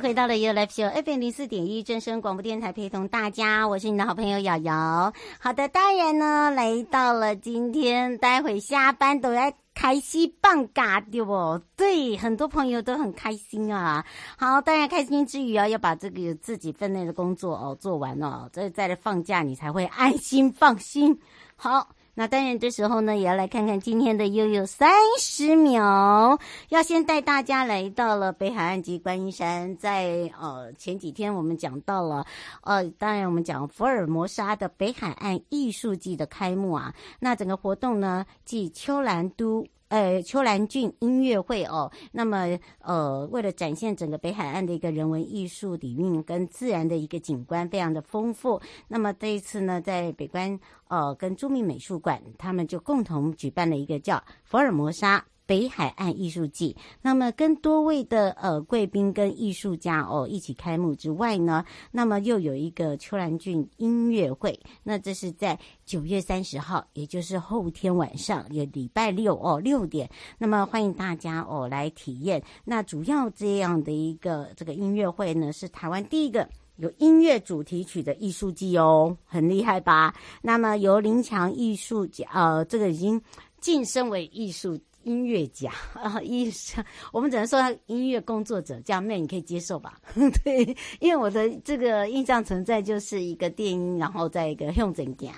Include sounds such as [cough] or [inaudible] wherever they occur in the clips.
回到了 You Live Show FM 零四点一正声广播电台，陪同大家，我是你的好朋友瑶瑶。好的，当然呢，来到了今天，待会下班都要开心棒嘎对不？对，很多朋友都很开心啊。好，当然开心之余啊，要把这个自己分内的工作哦做完哦，再再来放假，你才会安心放心。好。那当然，这时候呢，也要来看看今天的悠悠三十秒。要先带大家来到了北海岸及观音山，在呃前几天我们讲到了，呃，当然我们讲福尔摩沙的北海岸艺术季的开幕啊。那整个活动呢，即秋兰都。呃，秋兰郡音乐会哦，那么呃，为了展现整个北海岸的一个人文艺术底蕴跟自然的一个景观，非常的丰富。那么这一次呢，在北关呃跟著名美术馆，他们就共同举办了一个叫福尔摩沙。北海岸艺术季，那么跟多位的呃贵宾跟艺术家哦一起开幕之外呢，那么又有一个秋兰郡音乐会，那这是在九月三十号，也就是后天晚上，也礼拜六哦六点，那么欢迎大家哦来体验。那主要这样的一个这个音乐会呢，是台湾第一个有音乐主题曲的艺术季哦，很厉害吧？那么由林强艺术家呃，这个已经晋升为艺术。音乐家 [laughs] 啊，医生，我们只能说他音乐工作者，这样妹你可以接受吧？[laughs] 对，因为我的这个印象存在就是一个电音，然后再一个用整家。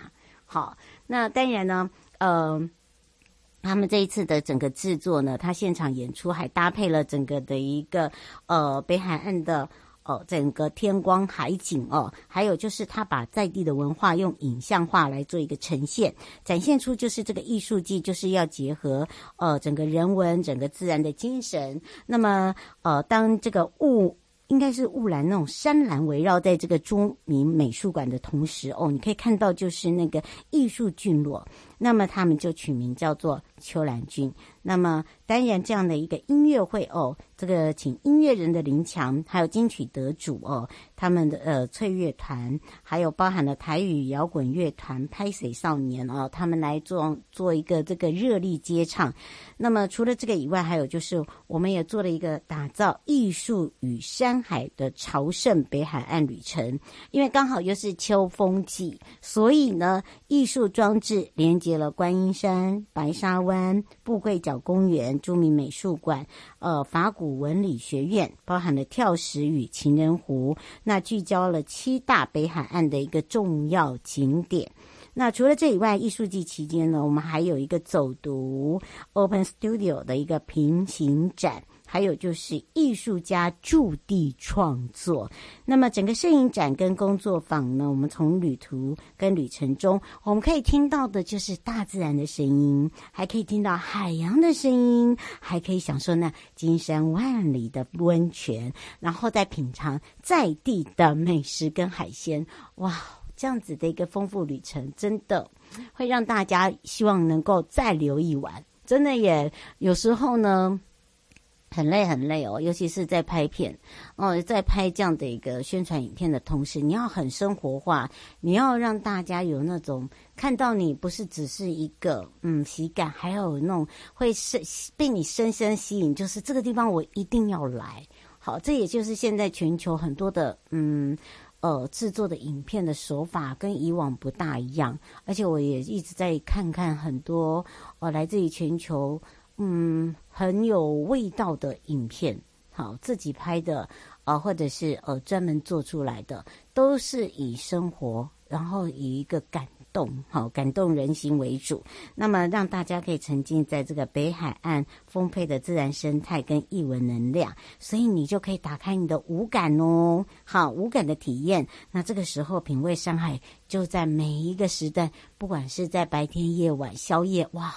好，那当然呢，呃，他们这一次的整个制作呢，他现场演出还搭配了整个的一个呃北海岸的。哦，整个天光海景哦，还有就是他把在地的文化用影像化来做一个呈现，展现出就是这个艺术季就是要结合呃整个人文、整个自然的精神。那么呃，当这个雾应该是雾蓝那种山岚围绕在这个朱铭美术馆的同时哦，你可以看到就是那个艺术聚落。那么他们就取名叫做秋兰君。那么当然这样的一个音乐会哦，这个请音乐人的林强，还有金曲得主哦，他们的呃翠乐团，还有包含了台语摇滚乐团拍水少年哦，他们来做做一个这个热力接唱。那么除了这个以外，还有就是我们也做了一个打造艺术与山海的朝圣北海岸旅程，因为刚好又是秋风季，所以呢，艺术装置连接。接了观音山、白沙湾、富贵角公园、著名美术馆、呃法古文理学院，包含了跳石与情人湖，那聚焦了七大北海岸的一个重要景点。那除了这以外，艺术季期间呢，我们还有一个走读 Open Studio 的一个平行展。还有就是艺术家驻地创作。那么整个摄影展跟工作坊呢，我们从旅途跟旅程中，我们可以听到的就是大自然的声音，还可以听到海洋的声音，还可以享受那金山万里的温泉，然后再品尝在地的美食跟海鲜。哇，这样子的一个丰富旅程，真的会让大家希望能够再留一晚。真的也有时候呢。很累很累哦，尤其是在拍片哦，在拍这样的一个宣传影片的同时，你要很生活化，你要让大家有那种看到你不是只是一个嗯喜感，还有那种会深被你深深吸引，就是这个地方我一定要来。好，这也就是现在全球很多的嗯呃制作的影片的手法跟以往不大一样，而且我也一直在看看很多呃来自于全球。嗯，很有味道的影片，好，自己拍的啊、或者是呃专门做出来的，都是以生活，然后以一个感动，好，感动人心为主。那么让大家可以沉浸在这个北海岸丰沛的自然生态跟异文能量，所以你就可以打开你的五感哦，好，五感的体验。那这个时候品味山海，就在每一个时段，不管是在白天、夜晚、宵夜，哇。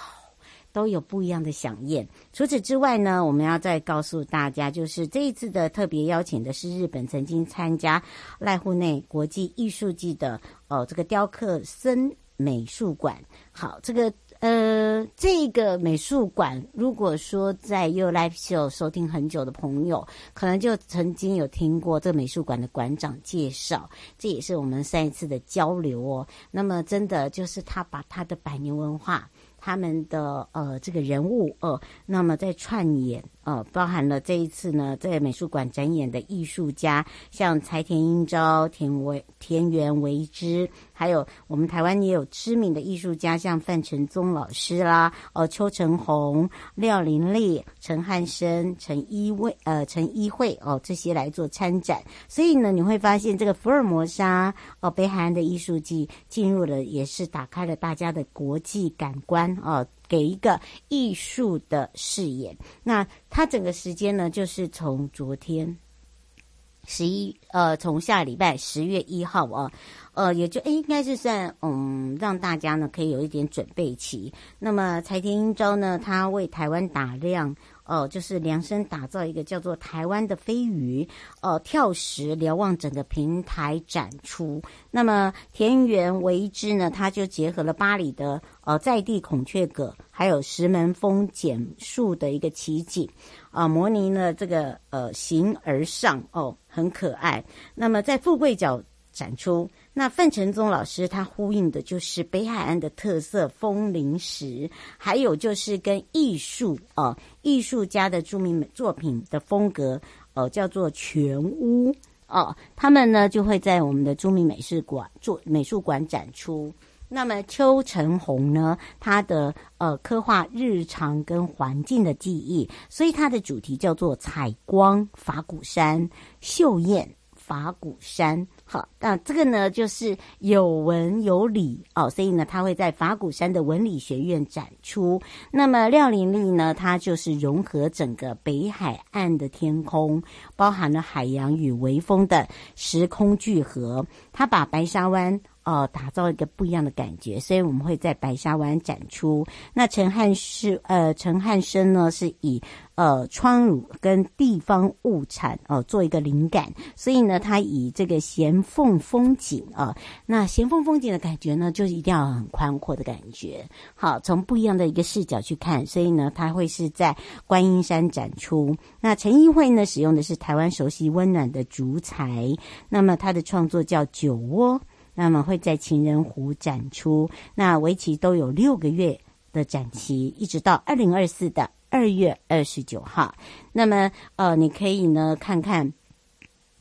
都有不一样的饗宴。除此之外呢，我们要再告诉大家，就是这一次的特别邀请的是日本曾经参加濑户内国际艺术季的哦，这个雕刻森美术馆。好，这个呃，这个美术馆，如果说在 You Live Show 收听很久的朋友，可能就曾经有听过这个美术馆的馆长介绍。这也是我们上一次的交流哦。那么，真的就是他把他的百年文化。他们的呃这个人物呃，那么在串演呃，包含了这一次呢在美术馆展演的艺术家，像柴田英昭、田维田园为之，还有我们台湾也有知名的艺术家，像范承宗老师啦，呃邱成红、廖林丽、陈汉生、陈一卫呃陈一慧哦、这些来做参展，所以呢你会发现这个福尔摩沙哦、北海岸的艺术季进入了，也是打开了大家的国际感官。哦，给一个艺术的视野。那它整个时间呢，就是从昨天十一呃，从下礼拜十月一号啊，呃，也就应该是算嗯，让大家呢可以有一点准备期。那么柴田英昭呢，他为台湾打量。哦，就是量身打造一个叫做“台湾的飞鱼”哦，跳石瞭望整个平台展出。那么田园为之呢，它就结合了巴里的呃在地孔雀阁，还有石门风剪树的一个奇景啊，模拟了这个呃形而上哦，很可爱。那么在富贵角展出。那范承宗老师他呼应的就是北海岸的特色风铃石，还有就是跟艺术哦，艺术家的著名作品的风格哦，叫做全屋哦，他们呢就会在我们的著名美术馆做美术馆展出。那么邱成红呢，他的呃刻画日常跟环境的记忆，所以他的主题叫做采光法鼓山秀艳。法鼓山，好，那这个呢就是有文有理哦，所以呢，他会在法鼓山的文理学院展出。那么廖玲丽呢，她就是融合整个北海岸的天空，包含了海洋与微风的时空聚合，她把白沙湾。哦，打造一个不一样的感觉，所以我们会在白沙湾展出。那陈汉是呃，陈汉生呢是以呃川乳跟地方物产哦、呃、做一个灵感，所以呢，他以这个咸凤风景啊、那咸凤风景的感觉呢，就是一定要很宽阔的感觉。好，从不一样的一个视角去看，所以呢，他会是在观音山展出。那陈一慧呢，使用的是台湾熟悉温暖的竹材，那么他的创作叫酒窝。那么会在情人湖展出，那为期都有六个月的展期，一直到二零二四的二月二十九号。那么呃，你可以呢看看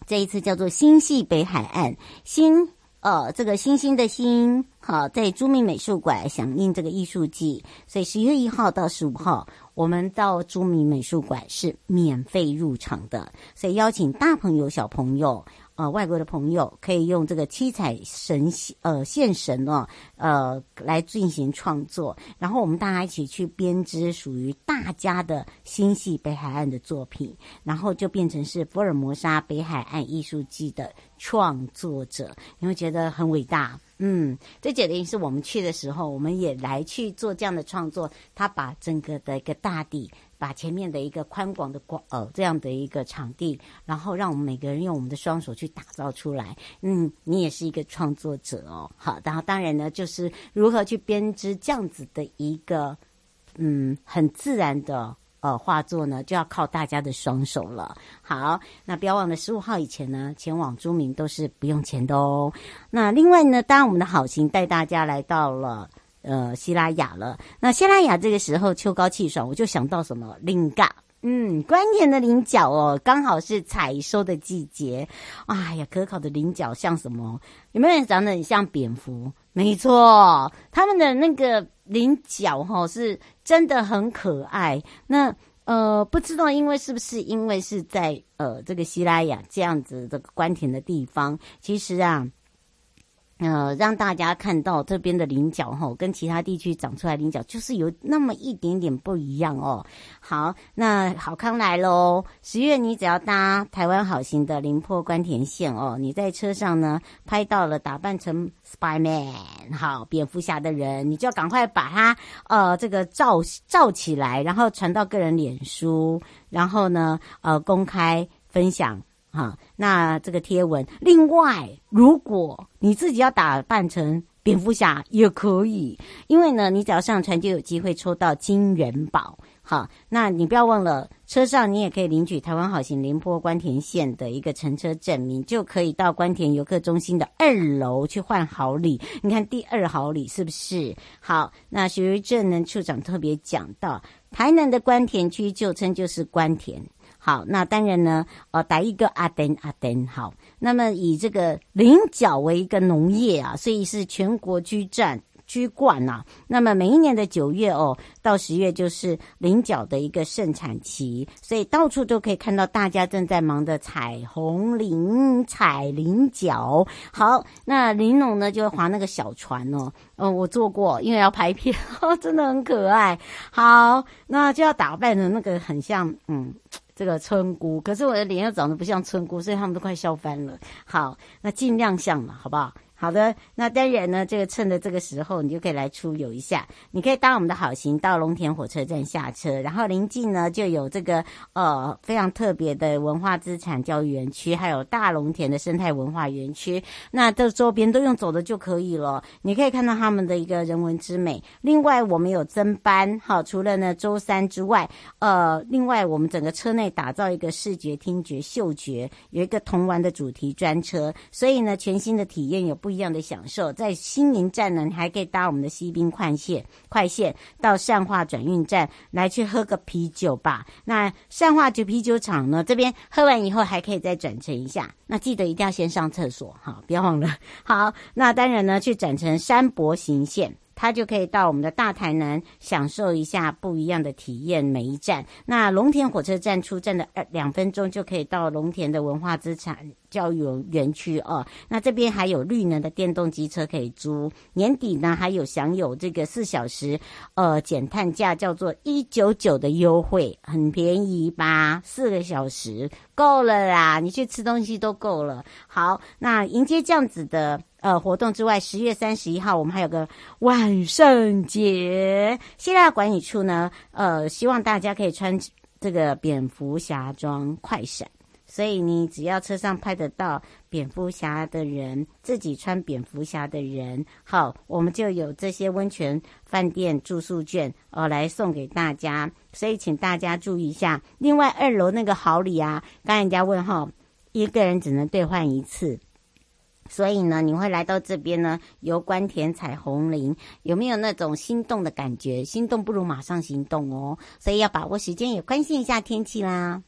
这一次叫做“星系北海岸”，星呃这个星星的星，好，在朱铭美术馆响应这个艺术季，所以十月一号到十五号，我们到朱铭美术馆是免费入场的，所以邀请大朋友小朋友。呃外国的朋友可以用这个七彩神呃线绳哦呃来进行创作，然后我们大家一起去编织属于大家的新潟北海岸的作品，然后就变成是福尔摩沙北海岸艺术季的创作者，你会觉得很伟大。嗯，这简直是我们去的时候，我们也来去做这样的创作。他把整个的一个大地，把前面的一个宽广的广呃这样的一个场地，然后让我们每个人用我们的双手去打造出来。嗯，你也是一个创作者哦。好，然后当然呢，就是如何去编织这样子的一个嗯很自然的。呃，画作呢就要靠大家的双手了。好，那不要忘了十五号以前呢，前往朱铭都是不用钱的哦。那另外呢，当然我们的好心带大家来到了呃西拉雅了。那西拉雅这个时候秋高气爽，我就想到什么菱角，嗯，关田的菱角哦，刚好是采收的季节。哎呀，可口的菱角像什么？有没有人长得很像蝙蝠？没错，他们的那个菱角哈是真的很可爱。那呃，不知道因为是不是因为是在呃这个西拉雅这样子这个官田的地方，其实啊。呃，让大家看到这边的菱角吼，跟其他地区长出来菱角就是有那么一点点不一样哦。好，那好康来喽！十月你只要搭台湾好行的林波官田线哦，你在车上呢拍到了打扮成 Spiderman 好蝙蝠侠的人，你就赶快把它呃这个照照起来，然后传到个人脸书，然后呢呃公开分享。哈，那这个贴文，另外，如果你自己要打扮成蝙蝠侠也可以，因为呢，你只要上传就有机会抽到金元宝。好，那你不要忘了，车上你也可以领取台湾好行廉坡官田线的一个乘车证明，就可以到官田游客中心的二楼去换好礼。你看第二好礼是不是？好，那徐瑞正呢处长特别讲到，台南的官田区旧称就是官田。好，那当然呢，呃，打一个阿登阿登好。那么以这个菱角为一个农业啊，所以是全国居占居冠呐。那么每一年的九月哦，到十月就是菱角的一个盛产期，所以到处都可以看到大家正在忙着采红菱、采菱角。好，那玲珑呢就会划那个小船哦，嗯、我坐过，因为要拍片，[laughs] 哦，真的很可爱。好，那就要打扮的那个很像，嗯。这个村姑，可是我的脸又长得不像村姑，所以他们都快笑翻了。好，那尽量像嘛，好不好？好的，那当然呢，这个趁着这个时候，你就可以来出游一下。你可以搭我们的好行到龙田火车站下车，然后临近呢就有这个呃非常特别的文化资产教育园区，还有大龙田的生态文化园区。那这周边都用走的就可以了。你可以看到他们的一个人文之美。另外，我们有增班，好，除了呢周三之外，呃，另外我们整个车内打造一个视觉、听觉、嗅觉，有一个童玩的主题专车，所以呢，全新的体验有不。不一样的享受，在新营站呢，你还可以搭我们的西滨快线，快线到善化转运站来去喝个啤酒吧。那善化酒啤酒厂呢，这边喝完以后还可以再转乘一下。那记得一定要先上厕所，哈，不要忘了。好，那当然呢，去转乘山博行线。他就可以到我们的大台南享受一下不一样的体验。每一站，那龙田火车站出站的二两分钟就可以到龙田的文化资产教育园区哦。那这边还有绿能的电动机车可以租，年底呢还有享有这个四小时呃减碳价，叫做一九九的优惠，很便宜吧？四个小时够了啦，你去吃东西都够了。好，那迎接这样子的。呃，活动之外，十月三十一号我们还有个万圣节，西拉雅管理处呢，呃，希望大家可以穿这个蝙蝠侠装快闪，所以你只要车上拍得到蝙蝠侠的人，自己穿蝙蝠侠的人，好，我们就有这些温泉饭店住宿券呃来送给大家，所以请大家注意一下。另外二楼那个好礼啊，刚人家问哈，一个人只能兑换一次。所以呢，你会来到这边呢，游观田采红林，有没有那种心动的感觉？心动不如马上行动哦，所以要把握时间，也关心一下天气啦。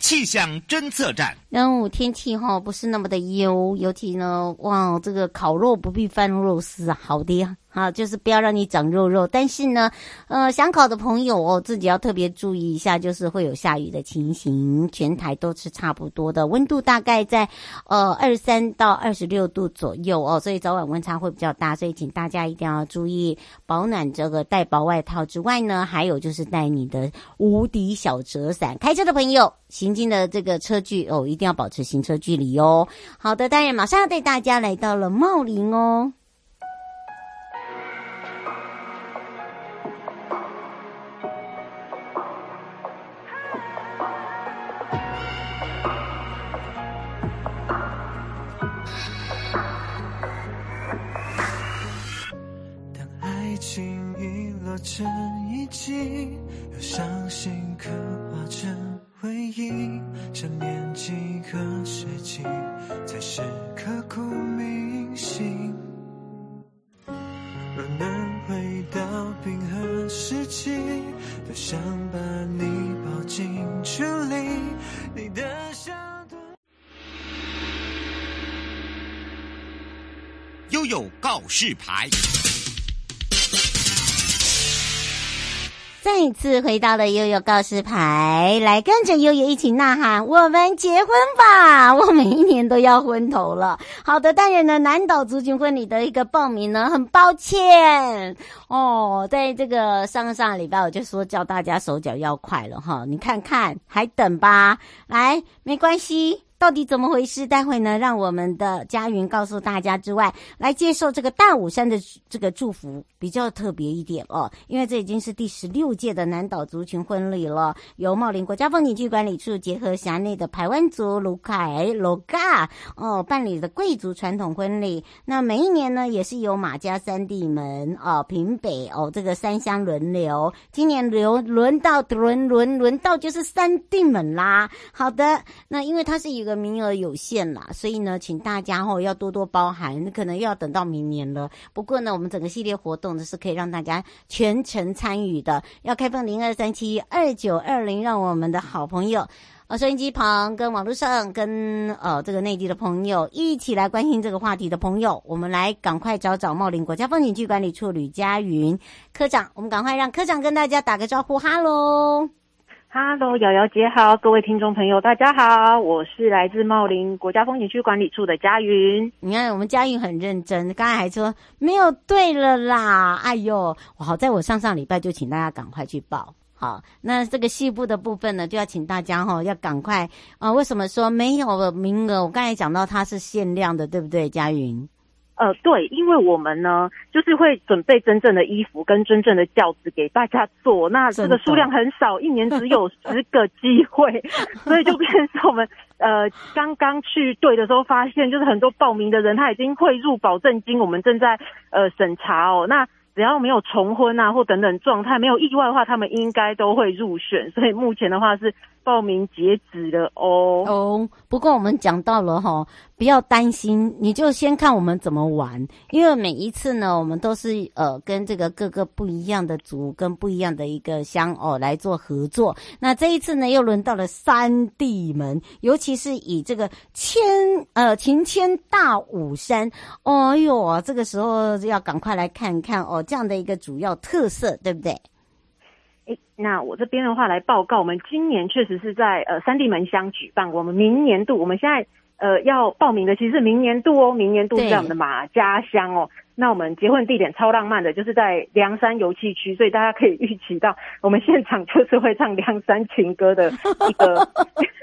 气象侦测站。端午天气哈不是那么的优，尤其呢，哇，这个烤肉不必放肉丝啊，好的呀。啊，就是不要让你长肉肉，但是呢，呃，想考的朋友哦，自己要特别注意一下，就是会有下雨的情形。全台都是差不多的温度，大概在呃二十三到二十六度左右哦，所以早晚温差会比较大，所以请大家一定要注意保暖，这个带薄外套之外呢，还有就是带你的无敌小折伞。开车的朋友，行进的这个车距哦，一定要保持行车距离哦。好的，当然马上要带大家来到了茂林哦。悠悠告示牌。再一次回到了悠悠告示牌，来跟着悠悠一起呐喊，我们结婚吧！我每一年都要昏头了。好的，当然呢，南岛族群婚礼的一个报名呢，很抱歉哦，在这个上上礼拜我就说叫大家手脚要快了哈，你看看还等吧，来，没关系。到底怎么回事？待会呢，让我们的佳云告诉大家之外，来接受这个大武山的这个祝福，比较特别一点哦。因为这已经是第十六届的南岛族群婚礼了，由茂林国家风景区管理处结合辖内的排湾族鲁凯鲁嘎哦办理的贵族传统婚礼。那每一年呢，也是由马家三地门哦平北哦这个三乡轮流。今年轮轮到轮轮轮到就是三地门啦。好的，那因为它是以个名额有限啦，所以呢，请大家吼要多多包涵，可能又要等到明年了。不过呢，我们整个系列活动呢是可以让大家全程参与的。要开放零二三七二九二零，让我们的好朋友，呃，收音机旁跟网络上跟呃这个内地的朋友一起来关心这个话题的朋友，我们来赶快找找茂林国家风景区管理处吕佳云科长，我们赶快让科长跟大家打个招呼，哈喽。哈喽，瑶瑶姐好，各位听众朋友大家好，我是来自茂林国家风景区管理处的佳云。你看，我们佳云很认真，刚才还说没有对了啦，哎呦，好在我上上礼拜就请大家赶快去报。好，那这个细部的部分呢，就要请大家哈、哦，要赶快啊、为什么说没有名额？我刚才讲到它是限量的，对不对，佳云？呃，对，因为我们呢，就是会准备真正的衣服跟真正的轿子给大家做，那这个数量很少，一年只有十 [laughs] 个机会，所以就变成我们呃刚刚去对的时候发现，就是很多报名的人他已经汇入保证金，我们正在呃审查哦，那。只要没有重婚啊或等等状态，没有意外的话，他们应该都会入选。所以目前的话是报名截止了哦。哦，不过我们讲到了哈，不要担心，你就先看我们怎么玩。因为每一次呢，我们都是呃跟这个各个不一样的族跟不一样的一个乡哦来做合作。那这一次呢，又轮到了三地门，尤其是以这个千呃情牵大武山。哦哟，这个时候要赶快来看看哦。这样的一个主要特色，对不对？诶，那我这边的话来报告，我们今年确实是在呃三地门乡举办。我们明年度，我们现在呃要报名的其实是明年度哦，明年度是在我们的马家乡哦。那我们结婚地点超浪漫的，就是在梁山游憩区，所以大家可以预期到，我们现场就是会唱梁山情歌的一个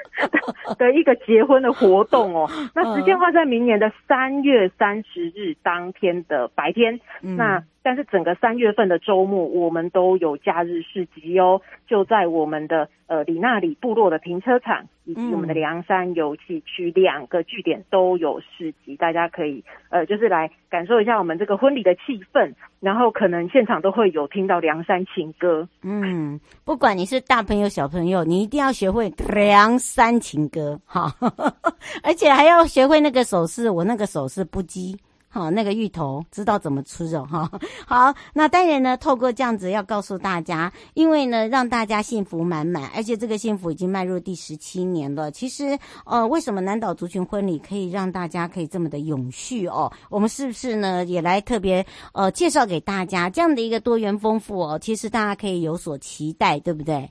[laughs] 的一个结婚的活动哦。[laughs] 那时间话在明年的三月三十日当天的白天，嗯、那。但是整个三月份的周末，我们都有假日市集哦，就在我们的呃里纳里部落的停车场，以及我们的梁山游憩区两个据点都有市集，大家可以呃就是来感受一下我们这个婚礼的气氛，然后可能现场都会有听到梁山情歌。嗯，不管你是大朋友小朋友，你一定要学会梁山情歌哈，[laughs] 而且还要学会那个手势，我那个手势不羁。好，那个芋头知道怎么吃的哈。[laughs] 好，那当然呢，透过这样子要告诉大家，因为呢，让大家幸福满满，而且这个幸福已经迈入第十七年了。其实，呃，为什么南岛族群婚礼可以让大家可以这么的永续哦？我们是不是呢，也来特别呃介绍给大家这样的一个多元丰富哦？其实大家可以有所期待，对不对？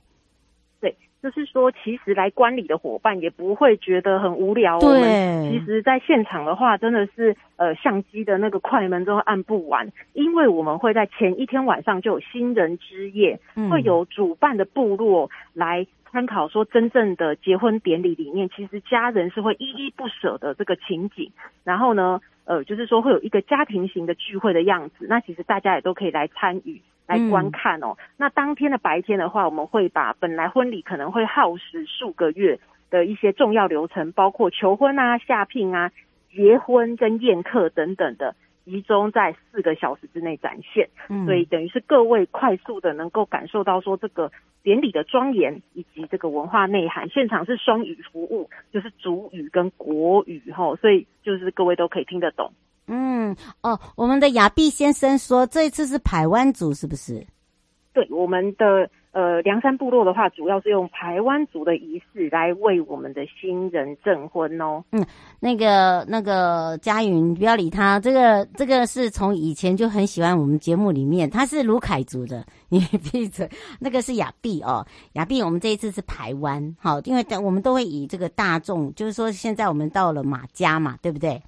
就是说，其实来观礼的伙伴也不会觉得很无聊。对，我们其实在现场的话，真的是呃，相机的那个快门都按不完，因为我们会在前一天晚上就有新人之夜，嗯、会有主办的部落来参考，说真正的结婚典礼里面，其实家人是会依依不舍的这个情景。然后呢，呃，就是说会有一个家庭型的聚会的样子，那其实大家也都可以来参与。来观看哦。嗯、那当天的白天的话，我们会把本来婚礼可能会耗时数个月的一些重要流程，包括求婚啊、下聘啊、结婚跟宴客等等的，集中在四个小时之内展现。嗯，所以等于是各位快速的能够感受到说这个典礼的庄严以及这个文化内涵。现场是双语服务，就是族语跟国语哈，所以就是各位都可以听得懂。嗯哦，我们的雅碧先生说，这一次是排湾族是不是？对，我们的呃梁山部落的话，主要是用排湾族的仪式来为我们的新人证婚哦。嗯，那个那个佳云，不要理他，这个这个是从以前就很喜欢我们节目里面，他是卢凯族的，你闭嘴。那个是雅碧哦，雅碧，我们这一次是排湾，好，因为我们都会以这个大众，就是说现在我们到了马家嘛，对不对？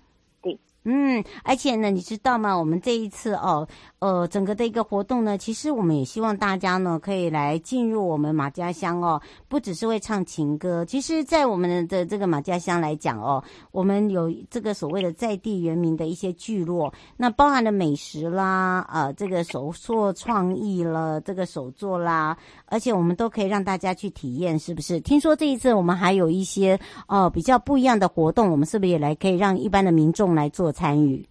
嗯，而且呢，你知道吗？我们这一次哦，呃，整个的一个活动呢，其实我们也希望大家呢可以来进入我们马家乡哦，不只是会唱情歌。其实，在我们的这个马家乡来讲哦，我们有这个所谓的在地原民的一些聚落，那包含了美食啦，呃，这个手作创意了，这个手作啦，而且我们都可以让大家去体验，是不是？听说这一次我们还有一些哦、呃、比较不一样的活动，我们是不是也来可以让一般的民众来做？参与，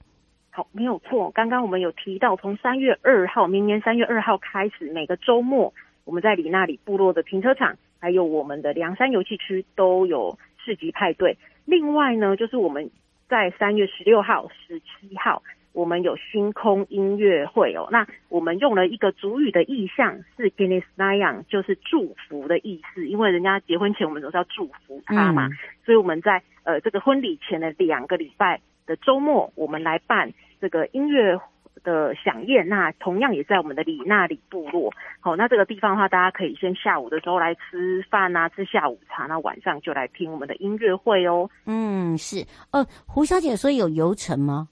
好，没有错。刚刚我们有提到，从三月二号，明年三月二号开始，每个周末，我们在里那里部落的停车场，还有我们的梁山游戏区都有市集派对。另外呢，就是我们在三月十六号、十七号，我们有星空音乐会哦。那我们用了一个主语的意象，是 Ginisnayang，就是祝福的意思。因为人家结婚前，我们都是要祝福他嘛，嗯、所以我们在呃这个婚礼前的两个礼拜。的周末，我们来办这个音乐的响宴，那同样也在我们的里那里部落。好，那这个地方的话，大家可以先下午的时候来吃饭啊，吃下午茶，那晚上就来听我们的音乐会哦。嗯，是。呃，胡小姐说有游程吗？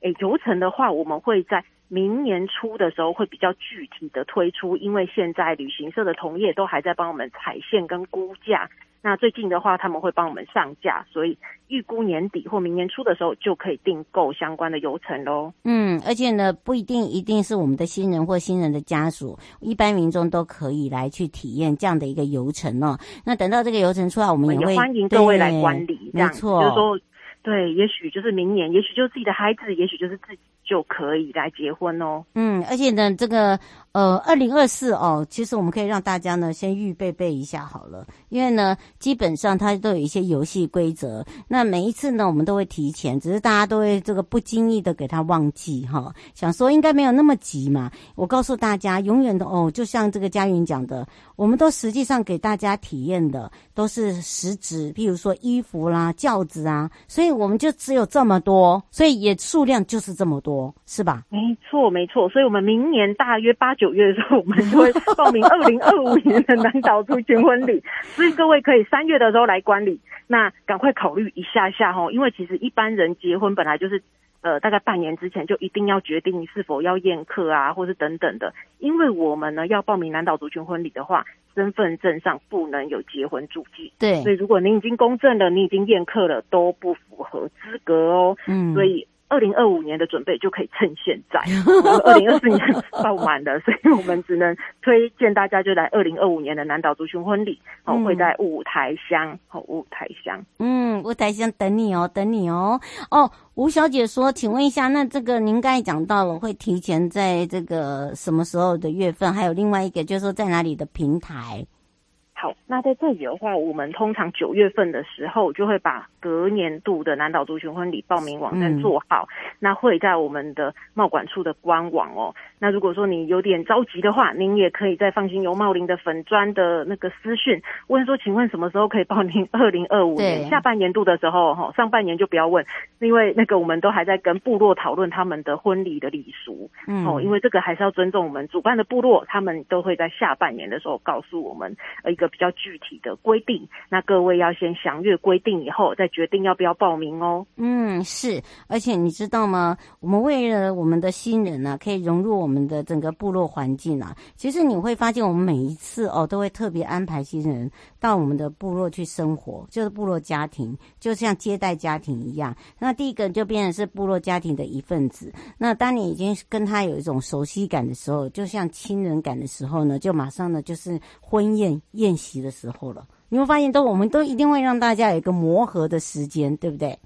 诶，游程的话，我们会在明年初的时候会比较具体的推出，因为现在旅行社的同业都还在帮我们踩线跟估价。那最近的话，他们会帮我们上架，所以预估年底或明年初的时候就可以订购相关的游程喽。嗯，而且呢，不一定一定是我们的新人或新人的家属，一般民众都可以来去体验这样的一个游程哦。那等到这个游程出来，我们也会欢迎各位来观礼，没错，就是说，对，也许就是明年，也许就是自己的孩子，也许就是自己。就可以来结婚哦。嗯，而且呢，这个呃，二零二四哦，其实我们可以让大家呢先预备备一下好了，因为呢，基本上它都有一些游戏规则。那每一次呢，我们都会提前，只是大家都会这个不经意的给他忘记哈。想说应该没有那么急嘛。我告诉大家，永远的哦，就像这个佳云讲的，我们都实际上给大家体验的都是实质，譬如说衣服啦、轿子啊，所以我们就只有这么多，所以也数量就是这么多。是吧？没错，没错。所以，我们明年大约八九月的时候，我们就会报名二零二五年的南岛族群婚礼。[laughs] 所以，各位可以三月的时候来观礼。那赶快考虑一下下齁，因为其实一般人结婚本来就是，呃，大概半年之前就一定要决定是否要宴客啊，或是等等的。因为我们呢要报名南岛族群婚礼的话，身份证上不能有结婚注记。对。所以，如果您已经公证了，你已经宴客了，都不符合资格哦。嗯。所以。二零二五年的准备就可以趁现在，[laughs] 二零二四年爆满了，所以我们只能推荐大家就来二零二五年的南岛族群婚礼，哦，会在五台乡，哦，雾台乡，嗯，五台乡等你哦，等你哦，哦，吴小姐说，请问一下，那这个您刚才讲到了会提前在这个什么时候的月份，还有另外一个就是说在哪里的平台？好，那在这里的话，我们通常九月份的时候就会把隔年度的南岛族群婚礼报名网站做好，嗯、那会在我们的贸管处的官网哦。那如果说你有点着急的话，您也可以在放心游茂林的粉砖的那个私讯问说，请问什么时候可以报名二零二五年下半年度的时候哈，上半年就不要问，因为那个我们都还在跟部落讨论他们的婚礼的礼俗，嗯，哦，因为这个还是要尊重我们主办的部落，他们都会在下半年的时候告诉我们呃一个。比较具体的规定，那各位要先详阅规定以后，再决定要不要报名哦。嗯，是，而且你知道吗？我们为了我们的新人呢、可以融入我们的整个部落环境啊。其实你会发现，我们每一次哦，都会特别安排新人到我们的部落去生活，就是部落家庭，就像接待家庭一样。那第一个就变成是部落家庭的一份子。那当你已经跟他有一种熟悉感的时候，就像亲人感的时候呢，就马上呢就是婚宴宴。练习的时候了，你会发现都我们都一定会让大家有一个磨合的时间，对不对？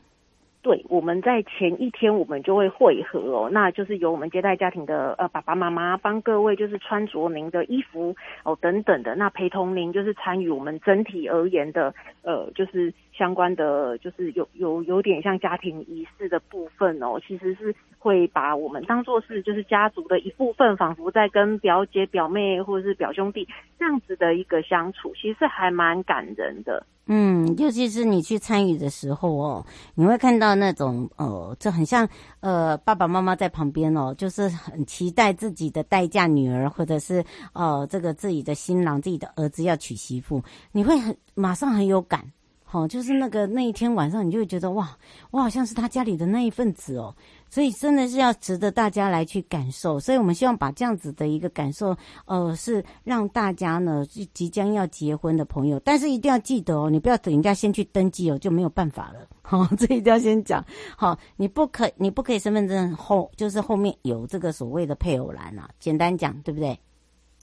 对，我们在前一天我们就会会合哦，那就是由我们接待家庭的呃爸爸妈妈帮各位就是穿着您的衣服哦等等的，那陪同您就是参与我们整体而言的呃就是。相关的就是有有有点像家庭仪式的部分哦，其实是会把我们当做是就是家族的一部分，仿佛在跟表姐、表妹或者是表兄弟这样子的一个相处，其实还蛮感人的。嗯，尤其是你去参与的时候哦，你会看到那种呃，这很像呃爸爸妈妈在旁边哦，就是很期待自己的待嫁女儿或者是呃这个自己的新郎、自己的儿子要娶媳妇，你会很马上很有感。好，就是那个那一天晚上，你就会觉得哇，我好像是他家里的那一份子哦，所以真的是要值得大家来去感受。所以我们希望把这样子的一个感受，呃，是让大家呢，即将要结婚的朋友，但是一定要记得哦，你不要等人家先去登记哦，就没有办法了。[laughs] 好，这一定要先讲。好，你不可，你不可以身份证后就是后面有这个所谓的配偶栏啊。简单讲，对不对？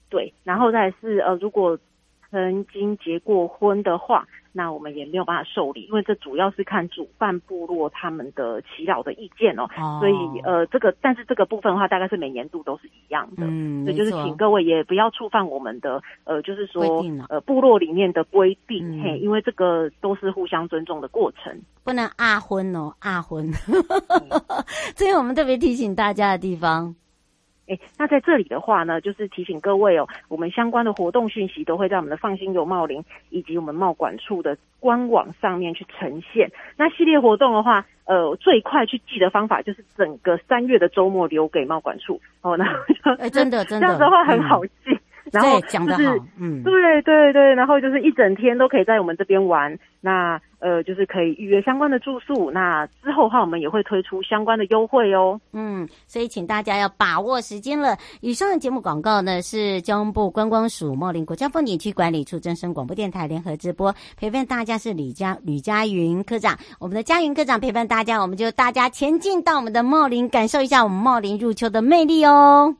对，然后再是呃，如果曾经结过婚的话。那我们也没有办法受理，因为这主要是看主办部落他们的祈老的意见哦。哦，所以呃，这个但是这个部分的话，大概是每年度都是一样的。嗯，所以就是请各位也不要触犯我们的呃，就是说呃部落里面的规定，嗯、嘿，因为这个都是互相尊重的过程，不能阿婚哦，阿婚，[laughs] 这是我们特别提醒大家的地方。哎，那在这里的话呢，就是提醒各位哦，我们相关的活动讯息都会在我们的放心游茂林以及我们贸管处的官网上面去呈现。那系列活动的话，呃，最快去记的方法就是整个三月的周末留给贸管处哦。那 [laughs] 哎，真的真的，这样的话很好记。嗯然后讲得好，嗯，对对对，然后就是一整天都可以在我们这边玩，那呃就是可以预约相关的住宿，那之后的话我们也会推出相关的优惠哦，嗯，所以请大家要把握时间了。以上的节目广告呢是交通部观光署茂林国家风景区管理处真声广播电台联合直播，陪伴大家是李佳吕佳云科长，我们的佳云科长陪伴大家，我们就大家前进到我们的茂林，感受一下我们茂林入秋的魅力哦。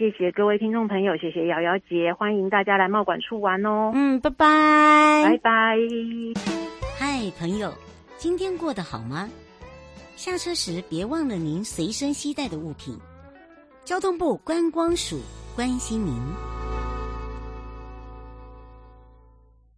谢谢各位听众朋友，谢谢瑶瑶姐，欢迎大家来贸管处玩哦。嗯，拜拜，拜拜。嗨，朋友，今天过得好吗？下车时别忘了您随身携带的物品。交通部观光署关心您。